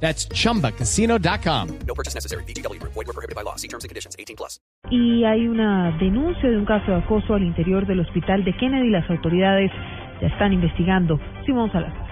That's chumbacasino.com. No purchase necessary. BGW. Void were prohibited by law. See terms and conditions. 18 plus. Y hay una denuncia de un caso de acoso al interior del hospital de Kennedy. Las autoridades ya están investigando. Simón Salazar.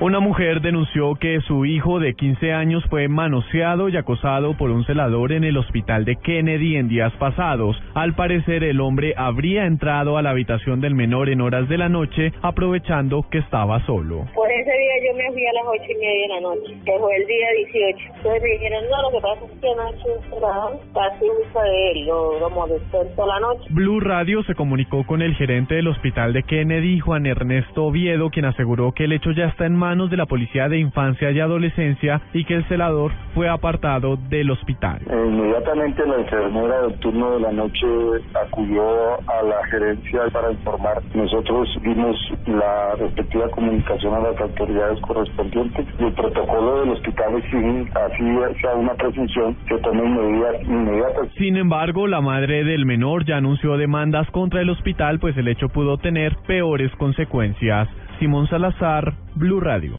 Una mujer denunció que su hijo de 15 años fue manoseado y acosado por un celador en el hospital de Kennedy en días pasados. Al parecer, el hombre habría entrado a la habitación del menor en horas de la noche, aprovechando que estaba solo. Pues ese día yo me fui a las ocho y media de la noche, que fue el día 18. Entonces me dijeron, no, lo que pasa es que anoche un celador casi usa de él, lo, lo molestó en toda la noche. Blue Radio se comunicó con el gerente del hospital de Kennedy, Juan Ernesto Oviedo, quien aseguró que el hecho ya está en manos de la Policía de Infancia y Adolescencia y que el celador fue apartado del hospital. Eh, Inmediatamente la enfermera del turno de la noche acudió a la gerencia para informar. Nosotros dimos la respectiva comunicación a las autoridades correspondientes y el protocolo del hospital sin así sea una presunción que tomen medidas inmediatas. Sin embargo, la madre del menor ya anunció demandas contra el hospital, pues el hecho pudo tener peores consecuencias. Simón Salazar, Blue Radio.